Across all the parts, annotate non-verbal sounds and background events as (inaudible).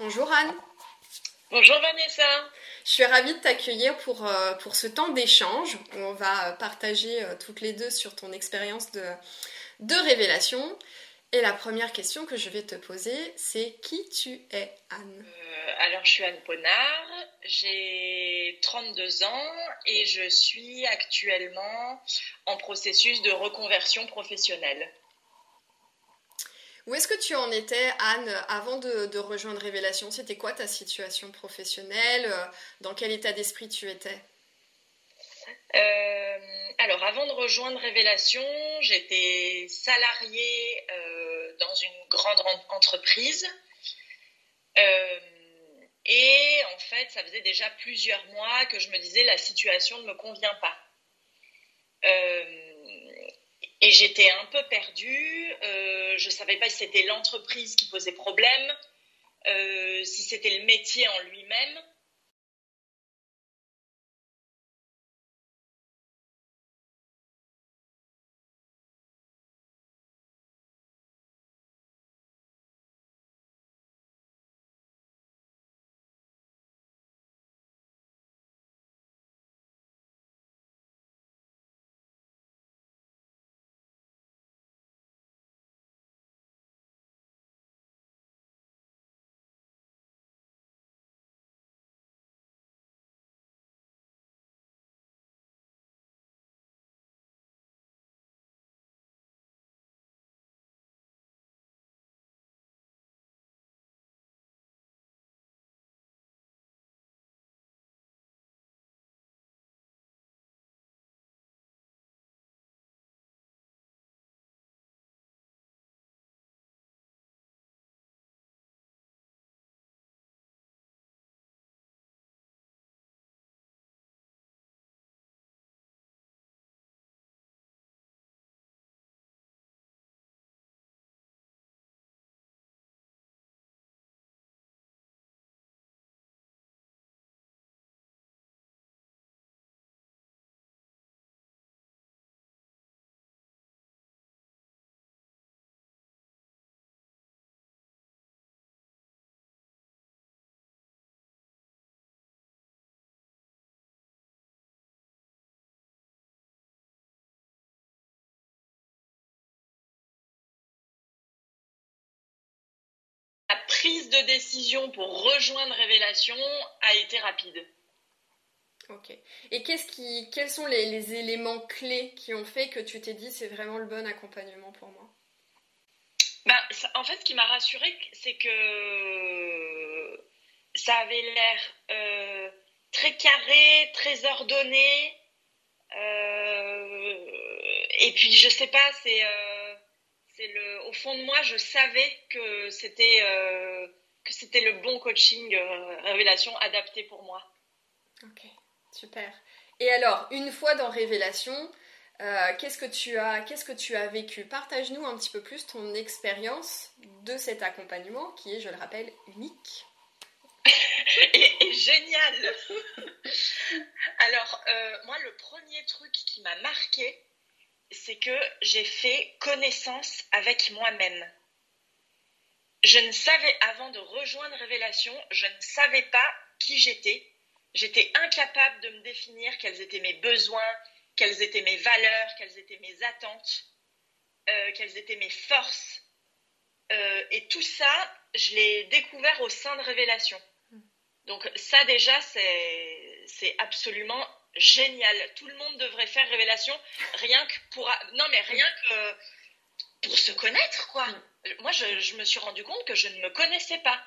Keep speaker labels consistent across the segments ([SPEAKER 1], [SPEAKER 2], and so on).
[SPEAKER 1] Bonjour Anne.
[SPEAKER 2] Bonjour Vanessa.
[SPEAKER 1] Je suis ravie de t'accueillir pour, euh, pour ce temps d'échange où on va partager euh, toutes les deux sur ton expérience de, de révélation. Et la première question que je vais te poser, c'est qui tu es, Anne?
[SPEAKER 2] Euh, Alors, je suis Anne Ponard, j'ai 32 ans et je suis actuellement en processus de reconversion professionnelle.
[SPEAKER 1] Où est-ce que tu en étais, Anne, avant de, rejoindre Révélation? C'était quoi ta situation professionnelle? Dans quel état d'esprit tu étais?
[SPEAKER 2] Euh, alors, avant de rejoindre Révélation, j'étais salariée euh, dans une grande entreprise. Euh, et en fait, ça faisait déjà plusieurs mois que je me disais la situation ne me convient pas. Et j'étais un peu perdue. je ne savais pas si c'était l'entreprise qui posait problème, si c'était le métier en lui-même. Prise de décision pour rejoindre Révélation a été rapide.
[SPEAKER 1] Ok. Et qu'est-ce qui, quels sont les, éléments clés qui ont fait que tu t'es dit c'est vraiment le bon accompagnement pour moi?
[SPEAKER 2] Ben, En fait, ce qui m'a rassurée, c'est que ça avait l'air euh, très carré, très ordonné. Euh, et puis, je sais pas, c'est. Euh, fond de moi, je savais que c'était euh, que c'était le bon coaching euh, révélation adapté pour moi.
[SPEAKER 1] Ok, super. Et alors, une fois dans révélation, euh, qu'est-ce que tu as qu'est-ce que tu as vécu? Partage-nous un petit peu plus ton expérience de cet accompagnement qui est, je le rappelle, unique. (laughs)
[SPEAKER 2] et, génial. (laughs) alors, moi, le premier truc qui m'a marqué, c'est que j'ai fait connaissance avec moi-même. Je ne savais, avant de rejoindre Révélation, je ne savais pas qui j'étais. J'étais incapable de me définir quels étaient mes besoins, quelles étaient mes valeurs, quelles étaient mes attentes, euh, quelles étaient mes forces. Euh, et tout ça, je l'ai découvert au sein de Révélation. Donc ça déjà, c'est absolument génial. Tout le monde devrait faire révélation, rien que pour. Non, mais rien que pour se connaître, quoi. Mm. Moi, je, je me suis rendu compte que je ne me connaissais pas.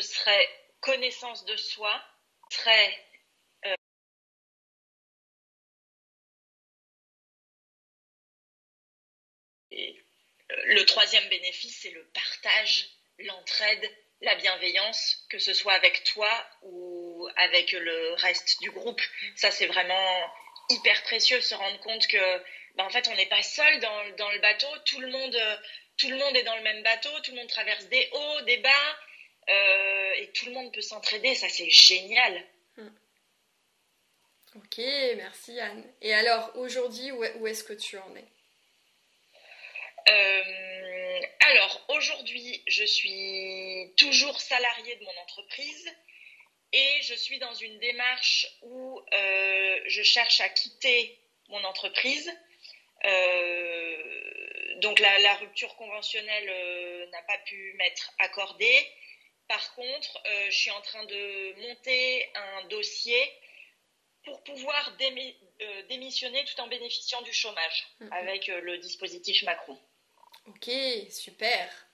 [SPEAKER 2] Ce serait connaissance de soi, serait euh, le troisième bénéfice, c'est le partage, l'entraide, la bienveillance, que ce soit avec toi ou avec le reste du groupe. Ça, c'est vraiment hyper précieux, se rendre compte que, ben, en fait, on n'est pas seul dans, dans, le bateau. Tout le monde, tout le monde est dans le même bateau. Tout le monde traverse des hauts, des bas, euh, et tout le monde peut s'entraider. Ça, c'est génial. Hmm.
[SPEAKER 1] Ok, merci Anne. Et alors, aujourd'hui, où est-ce que tu en es?
[SPEAKER 2] Euh, alors aujourd'hui, je suis toujours salariée de mon entreprise et je suis dans une démarche où euh, je cherche à quitter mon entreprise. Euh, donc la, la, rupture conventionnelle n'a pas pu m'être accordée. Par contre, je suis en train de monter un dossier pour pouvoir démissionner tout en bénéficiant du chômage avec le dispositif Macron.
[SPEAKER 1] Ok, super.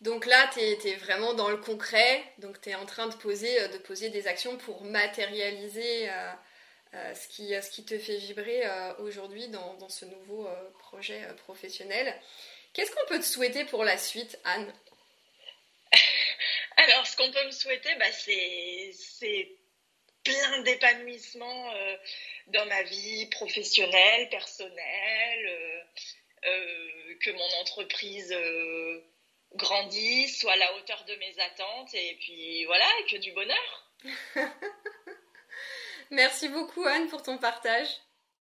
[SPEAKER 1] Donc là, tu es, vraiment dans le concret, donc tu es en train de poser, euh, de poser des actions pour matérialiser euh, euh, ce, qui, ce qui te fait vibrer aujourd'hui dans, ce nouveau projet professionnel. Qu'est-ce qu'on peut te souhaiter pour la suite, Anne? (laughs)
[SPEAKER 2] Alors, ce qu'on peut me souhaiter, bah, c'est plein d'épanouissement dans ma vie professionnelle, personnelle euh, que mon entreprise euh, grandisse, soit à la hauteur de mes attentes, et puis voilà, que du bonheur. (laughs)
[SPEAKER 1] Merci beaucoup Anne pour ton partage.